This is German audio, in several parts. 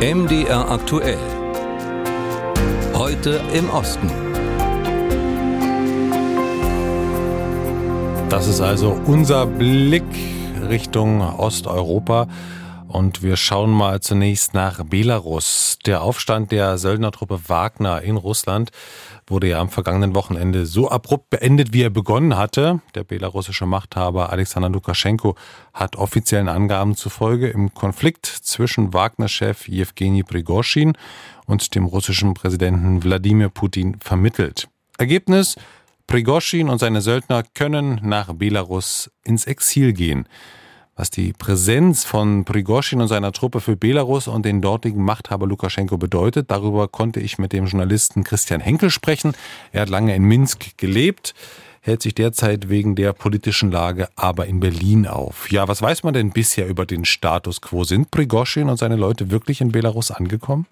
MDR aktuell. Heute im Osten. Das ist also unser Blick Richtung Osteuropa. Und wir schauen mal zunächst nach Belarus. Der Aufstand der Söldnertruppe Wagner in Russland wurde ja am vergangenen Wochenende so abrupt beendet, wie er begonnen hatte. Der belarussische Machthaber Alexander Lukaschenko hat offiziellen Angaben zufolge im Konflikt zwischen Wagner-Chef Jewgeni Prigoschin und dem russischen Präsidenten Wladimir Putin vermittelt. Ergebnis Prigoschin und seine Söldner können nach Belarus ins Exil gehen. Was die Präsenz von Prigoschin und seiner Truppe für Belarus und den dortigen Machthaber Lukaschenko bedeutet, darüber konnte ich mit dem Journalisten Christian Henkel sprechen. Er hat lange in Minsk gelebt, hält sich derzeit wegen der politischen Lage aber in Berlin auf. Ja, was weiß man denn bisher über den Status quo? Sind Prigoschin und seine Leute wirklich in Belarus angekommen?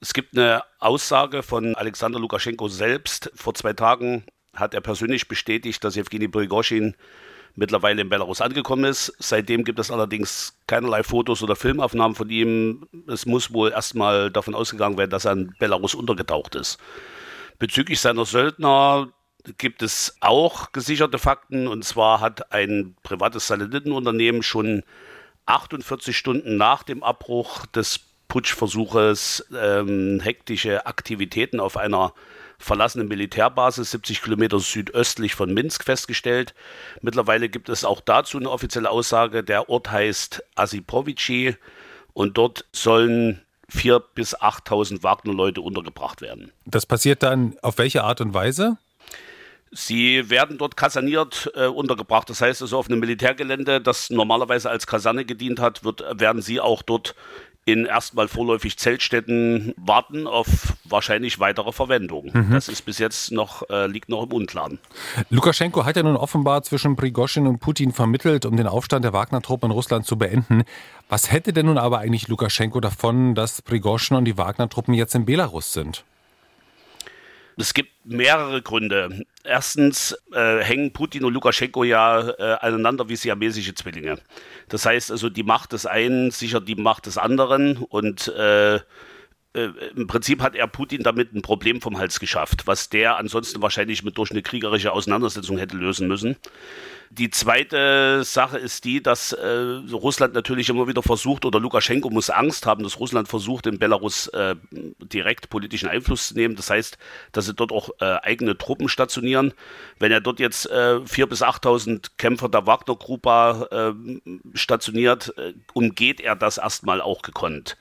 Es gibt eine Aussage von Alexander Lukaschenko selbst. Vor zwei Tagen hat er persönlich bestätigt, dass Evgeny Prigoschin mittlerweile in Belarus angekommen ist. Seitdem gibt es allerdings keinerlei Fotos oder Filmaufnahmen von ihm. Es muss wohl erstmal davon ausgegangen werden, dass er in Belarus untergetaucht ist. Bezüglich seiner Söldner gibt es auch gesicherte Fakten. Und zwar hat ein privates Satellitenunternehmen schon 48 Stunden nach dem Abbruch des Putschversuches ähm, hektische Aktivitäten auf einer verlassene Militärbasis 70 Kilometer südöstlich von Minsk festgestellt. Mittlerweile gibt es auch dazu eine offizielle Aussage. Der Ort heißt Asipovici und dort sollen 4.000 bis 8.000 Wagner-Leute untergebracht werden. Das passiert dann auf welche Art und Weise? Sie werden dort kaserniert äh, untergebracht. Das heißt also auf einem Militärgelände, das normalerweise als Kaserne gedient hat, wird, werden sie auch dort in erstmal vorläufig Zeltstätten warten auf wahrscheinlich weitere Verwendung. Mhm. Das ist bis jetzt noch, äh, liegt noch im Unklaren. Lukaschenko hat ja nun offenbar zwischen Prigoschin und Putin vermittelt, um den Aufstand der Wagner-Truppen in Russland zu beenden. Was hätte denn nun aber eigentlich Lukaschenko davon, dass Prigoschin und die Wagner-Truppen jetzt in Belarus sind? Es gibt mehrere Gründe. Erstens äh, hängen Putin und Lukaschenko ja äh, aneinander wie siamesische Zwillinge. Das heißt also, die Macht des einen sichert die Macht des anderen und äh, äh, im Prinzip hat er Putin damit ein Problem vom Hals geschafft, was der ansonsten wahrscheinlich mit durch eine kriegerische Auseinandersetzung hätte lösen müssen. Die zweite Sache ist die, dass äh, Russland natürlich immer wieder versucht, oder Lukaschenko muss Angst haben, dass Russland versucht, in Belarus äh, direkt politischen Einfluss zu nehmen. Das heißt, dass sie dort auch äh, eigene Truppen stationieren. Wenn er dort jetzt äh, 4.000 bis 8.000 Kämpfer der Wagner-Gruppe äh, stationiert, äh, umgeht er das erstmal auch gekonnt.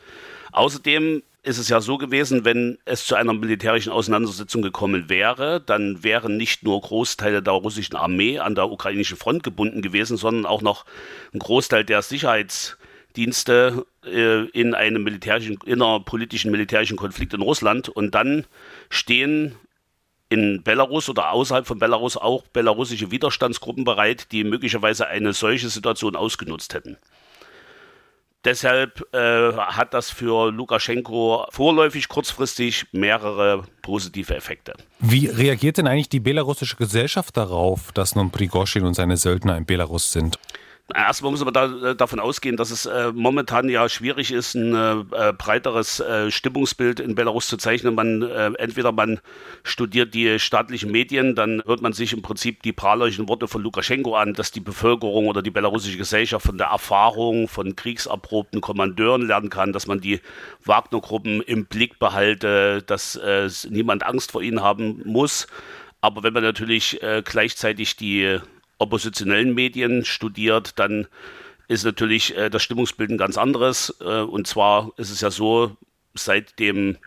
Außerdem ist es ja so gewesen, wenn es zu einer militärischen Auseinandersetzung gekommen wäre, dann wären nicht nur Großteile der russischen Armee an der ukrainischen Front gebunden gewesen, sondern auch noch ein Großteil der Sicherheitsdienste äh, in einem militärischen, innerpolitischen militärischen Konflikt in Russland. Und dann stehen in Belarus oder außerhalb von Belarus auch belarussische Widerstandsgruppen bereit, die möglicherweise eine solche Situation ausgenutzt hätten. Deshalb äh, hat das für Lukaschenko vorläufig kurzfristig mehrere positive Effekte. Wie reagiert denn eigentlich die belarussische Gesellschaft darauf, dass nun Prigoschin und seine Söldner in Belarus sind? Erstmal muss man da, äh, davon ausgehen, dass es äh, momentan ja schwierig ist, ein äh, breiteres äh, Stimmungsbild in Belarus zu zeichnen. Man äh, entweder man studiert die staatlichen Medien, dann hört man sich im Prinzip die prahlerischen Worte von Lukaschenko an, dass die Bevölkerung oder die belarussische Gesellschaft von der Erfahrung von kriegserprobten Kommandeuren lernen kann, dass man die Wagner-Gruppen im Blick behalte, dass äh, niemand Angst vor ihnen haben muss. Aber wenn man natürlich gleichzeitig die oppositionellen Medien studiert, dann ist natürlich äh, das Stimmungsbild ein ganz anderes. Äh, und zwar ist es ja so, seit dem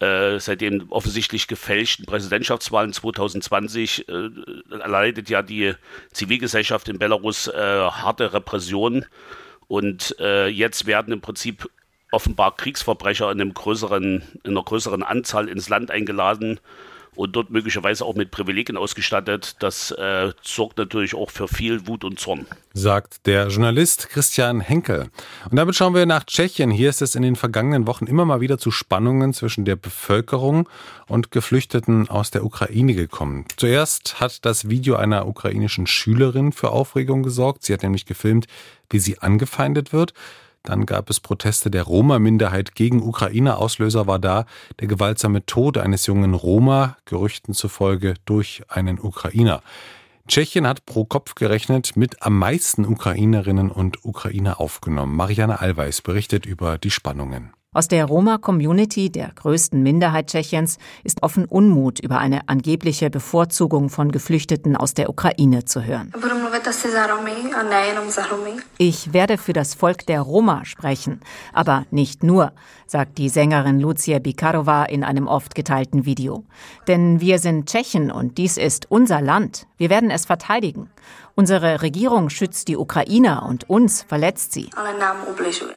äh, seit den offensichtlich gefälschten Präsidentschaftswahlen 2020 äh, erleidet ja die Zivilgesellschaft in Belarus äh, harte Repression und äh, jetzt werden im Prinzip offenbar Kriegsverbrecher in, einem größeren, in einer größeren Anzahl ins Land eingeladen und dort möglicherweise auch mit Privilegien ausgestattet. Das äh, sorgt natürlich auch für viel Wut und Zorn. Sagt der Journalist Christian Henkel. Und damit schauen wir nach Tschechien. Hier ist es in den vergangenen Wochen immer mal wieder zu Spannungen zwischen der Bevölkerung und Geflüchteten aus der Ukraine gekommen. Zuerst hat das Video einer ukrainischen Schülerin für Aufregung gesorgt. Sie hat nämlich gefilmt, wie sie angefeindet wird. Dann gab es Proteste der Roma-Minderheit gegen Ukraine. Auslöser war da der gewaltsame Tod eines jungen Roma, Gerüchten zufolge durch einen Ukrainer. Tschechien hat pro Kopf gerechnet mit am meisten Ukrainerinnen und Ukrainer aufgenommen. Marianne Allweis berichtet über die Spannungen. Aus der Roma-Community, der größten Minderheit Tschechiens, ist offen Unmut über eine angebliche Bevorzugung von Geflüchteten aus der Ukraine zu hören. Ich werde für das Volk der Roma sprechen, aber nicht nur, sagt die Sängerin Lucia Bikarova in einem oft geteilten Video. Denn wir sind Tschechen und dies ist unser Land. Wir werden es verteidigen. Unsere Regierung schützt die Ukrainer und uns verletzt sie.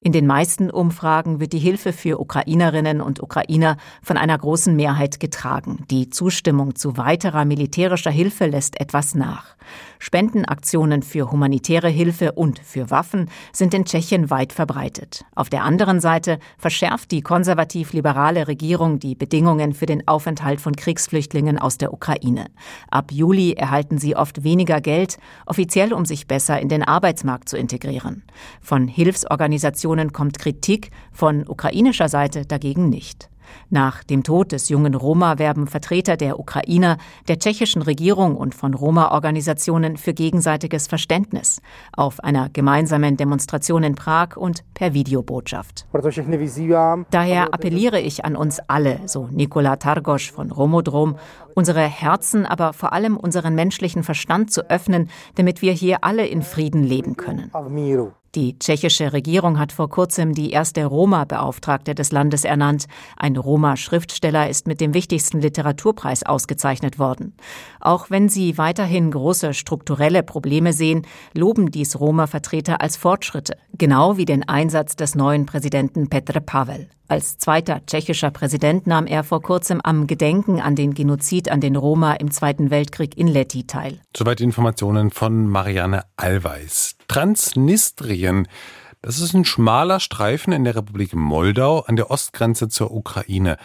In den meisten Umfragen wird die Hilfe für Ukrainerinnen und Ukrainer von einer großen Mehrheit getragen. Die Zustimmung zu weiterer militärischer Hilfe lässt etwas nach. Spendenaktionen für humanitäre Hilfe und für Waffen sind in Tschechien weit verbreitet. Auf der anderen Seite verschärft die konservativ-liberale Regierung die Bedingungen für den Aufenthalt von Kriegsflüchtlingen aus der Ukraine. Ab Juli erhalten sie oft weniger Geld, offiziell um sich besser in den Arbeitsmarkt zu integrieren. Von Hilfsorganisationen kommt Kritik, von ukrainischer Seite dagegen nicht. Nach dem Tod des jungen Roma werben Vertreter der Ukrainer, der tschechischen Regierung und von Roma-Organisationen für gegenseitiges Verständnis auf einer gemeinsamen Demonstration in Prag und per Videobotschaft. Daher appelliere ich an uns alle, so Nikola Targosch von Romodrom, unsere Herzen, aber vor allem unseren menschlichen Verstand zu öffnen, damit wir hier alle in Frieden leben können. Die tschechische Regierung hat vor kurzem die erste Roma-Beauftragte des Landes ernannt. Ein Roma-Schriftsteller ist mit dem wichtigsten Literaturpreis ausgezeichnet worden. Auch wenn sie weiterhin große strukturelle Probleme sehen, loben dies Roma-Vertreter als Fortschritte, genau wie den Einsatz des neuen Präsidenten Petr Pavel. Als zweiter tschechischer Präsident nahm er vor kurzem am Gedenken an den Genozid an den Roma im Zweiten Weltkrieg in Leti teil. Soweit Informationen von Marianne Allweis. Transnistrien. Das ist ein schmaler Streifen in der Republik Moldau an der Ostgrenze zur Ukraine.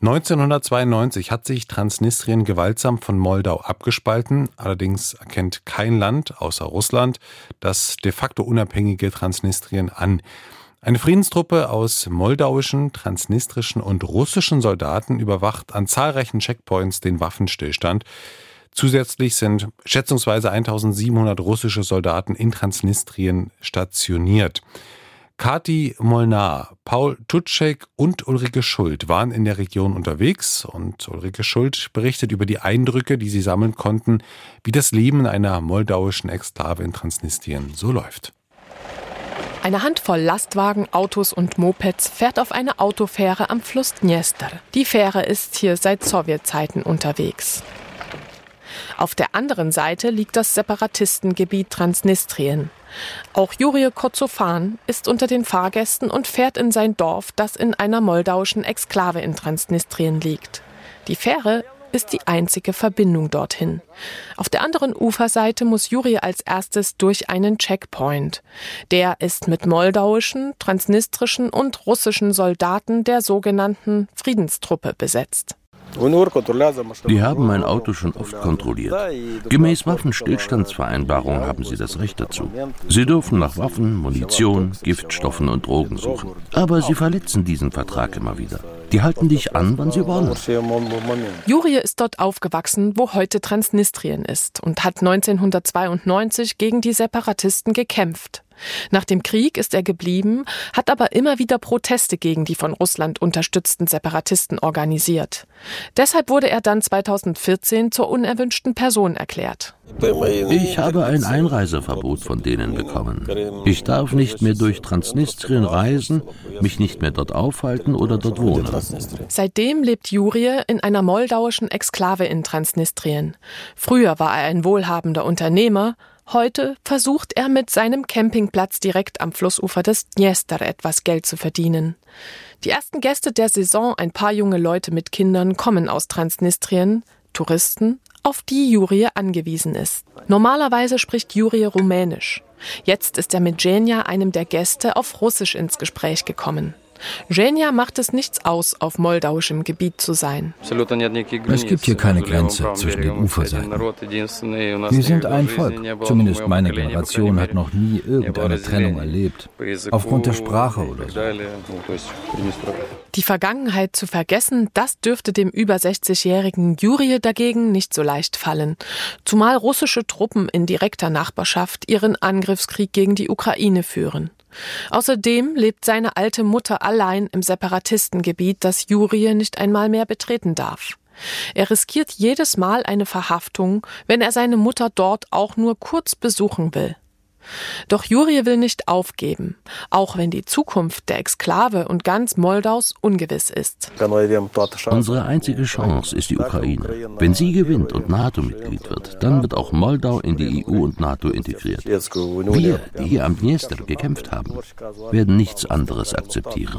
1992 hat sich Transnistrien gewaltsam von Moldau abgespalten. Allerdings erkennt kein Land außer Russland das de facto unabhängige Transnistrien an. Eine Friedenstruppe aus moldauischen, transnistrischen und russischen Soldaten überwacht an zahlreichen Checkpoints den Waffenstillstand. Zusätzlich sind schätzungsweise 1700 russische Soldaten in Transnistrien stationiert. Kati Molnar, Paul Tutschek und Ulrike Schuld waren in der Region unterwegs und Ulrike Schuld berichtet über die Eindrücke, die sie sammeln konnten, wie das Leben in einer moldauischen Exklave in Transnistrien so läuft. Eine Handvoll Lastwagen, Autos und Mopeds fährt auf eine Autofähre am Fluss Dniester. Die Fähre ist hier seit Sowjetzeiten unterwegs. Auf der anderen Seite liegt das Separatistengebiet Transnistrien. Auch Juri Kozofan ist unter den Fahrgästen und fährt in sein Dorf, das in einer moldauischen Exklave in Transnistrien liegt. Die Fähre ist die einzige Verbindung dorthin. Auf der anderen Uferseite muss Juri als erstes durch einen Checkpoint. Der ist mit moldauischen, transnistrischen und russischen Soldaten der sogenannten Friedenstruppe besetzt. Die haben mein Auto schon oft kontrolliert. Gemäß Waffenstillstandsvereinbarung haben sie das Recht dazu. Sie dürfen nach Waffen, Munition, Giftstoffen und Drogen suchen. Aber sie verletzen diesen Vertrag immer wieder. Die halten dich an, wann sie wollen. Juri ist dort aufgewachsen, wo heute Transnistrien ist und hat 1992 gegen die Separatisten gekämpft. Nach dem Krieg ist er geblieben, hat aber immer wieder Proteste gegen die von Russland unterstützten Separatisten organisiert. Deshalb wurde er dann 2014 zur unerwünschten Person erklärt. Ich habe ein Einreiseverbot von denen bekommen. Ich darf nicht mehr durch Transnistrien reisen, mich nicht mehr dort aufhalten oder dort wohnen. Seitdem lebt Juri in einer moldauischen Exklave in Transnistrien. Früher war er ein wohlhabender Unternehmer, Heute versucht er mit seinem Campingplatz direkt am Flussufer des Dniester etwas Geld zu verdienen. Die ersten Gäste der Saison, ein paar junge Leute mit Kindern, kommen aus Transnistrien, Touristen, auf die Juri angewiesen ist. Normalerweise spricht Juri Rumänisch. Jetzt ist er mit Jenja, einem der Gäste, auf Russisch ins Gespräch gekommen. Zhenya macht es nichts aus, auf moldauischem Gebiet zu sein. Es gibt hier keine Grenze zwischen den Uferseiten. Wir sind ein Volk. Zumindest meine Generation hat noch nie irgendeine Trennung erlebt. Aufgrund der Sprache oder so. Die Vergangenheit zu vergessen, das dürfte dem über 60-jährigen Juri dagegen nicht so leicht fallen. Zumal russische Truppen in direkter Nachbarschaft ihren Angriffskrieg gegen die Ukraine führen. Außerdem lebt seine alte Mutter allein im Separatistengebiet, das Juri nicht einmal mehr betreten darf. Er riskiert jedes Mal eine Verhaftung, wenn er seine Mutter dort auch nur kurz besuchen will. Doch Juri will nicht aufgeben, auch wenn die Zukunft der Exklave und ganz Moldaus ungewiss ist. Unsere einzige Chance ist die Ukraine. Wenn sie gewinnt und NATO-Mitglied wird, dann wird auch Moldau in die EU und NATO integriert. Wir, die hier am Dniester gekämpft haben, werden nichts anderes akzeptieren.